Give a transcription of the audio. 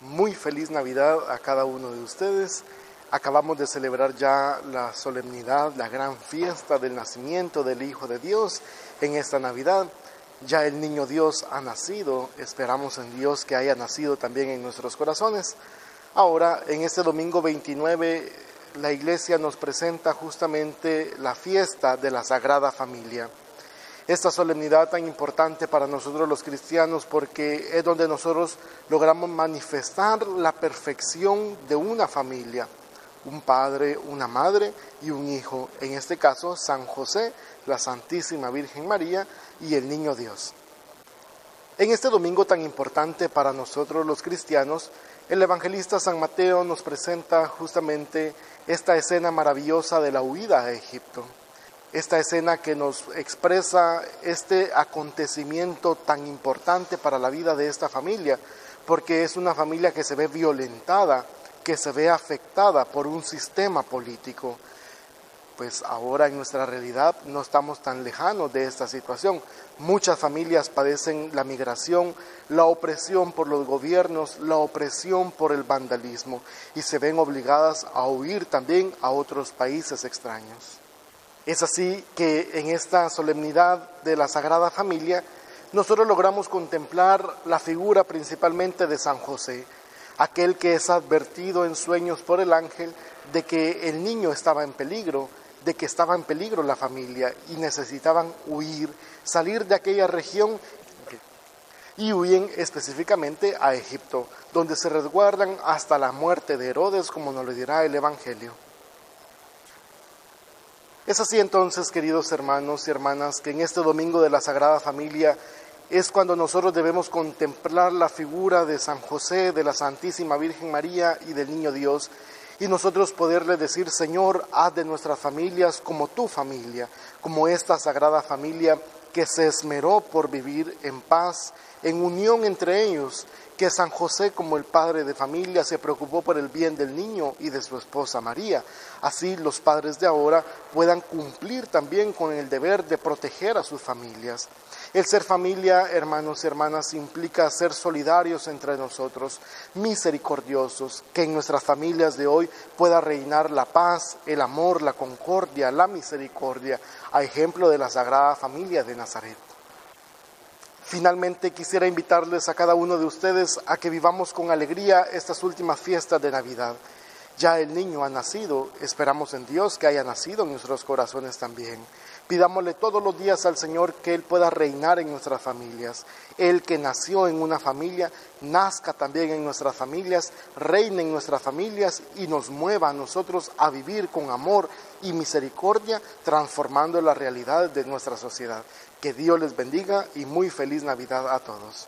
Muy feliz Navidad a cada uno de ustedes. Acabamos de celebrar ya la solemnidad, la gran fiesta del nacimiento del Hijo de Dios en esta Navidad. Ya el niño Dios ha nacido, esperamos en Dios que haya nacido también en nuestros corazones. Ahora, en este domingo 29, la iglesia nos presenta justamente la fiesta de la Sagrada Familia esta solemnidad tan importante para nosotros los cristianos porque es donde nosotros logramos manifestar la perfección de una familia, un padre, una madre y un hijo, en este caso San José, la Santísima Virgen María y el Niño Dios. En este domingo tan importante para nosotros los cristianos, el evangelista San Mateo nos presenta justamente esta escena maravillosa de la huida a Egipto esta escena que nos expresa este acontecimiento tan importante para la vida de esta familia, porque es una familia que se ve violentada, que se ve afectada por un sistema político. Pues ahora en nuestra realidad no estamos tan lejanos de esta situación. Muchas familias padecen la migración, la opresión por los gobiernos, la opresión por el vandalismo y se ven obligadas a huir también a otros países extraños. Es así que en esta solemnidad de la Sagrada Familia nosotros logramos contemplar la figura principalmente de San José, aquel que es advertido en sueños por el ángel de que el niño estaba en peligro, de que estaba en peligro la familia y necesitaban huir, salir de aquella región y huyen específicamente a Egipto, donde se resguardan hasta la muerte de Herodes, como nos lo dirá el Evangelio. Es así entonces, queridos hermanos y hermanas, que en este domingo de la Sagrada Familia es cuando nosotros debemos contemplar la figura de San José, de la Santísima Virgen María y del Niño Dios, y nosotros poderle decir, Señor, haz de nuestras familias como tu familia, como esta Sagrada Familia que se esmeró por vivir en paz, en unión entre ellos, que San José como el padre de familia se preocupó por el bien del niño y de su esposa María. Así los padres de ahora puedan cumplir también con el deber de proteger a sus familias. El ser familia, hermanos y hermanas, implica ser solidarios entre nosotros, misericordiosos, que en nuestras familias de hoy pueda reinar la paz, el amor, la concordia, la misericordia, a ejemplo de la Sagrada Familia de Nazaret. Finalmente quisiera invitarles a cada uno de ustedes a que vivamos con alegría estas últimas fiestas de Navidad. Ya el niño ha nacido, esperamos en Dios que haya nacido en nuestros corazones también. Pidámosle todos los días al Señor que Él pueda reinar en nuestras familias. Él que nació en una familia, nazca también en nuestras familias, reine en nuestras familias y nos mueva a nosotros a vivir con amor y misericordia, transformando la realidad de nuestra sociedad. Que Dios les bendiga y muy feliz Navidad a todos.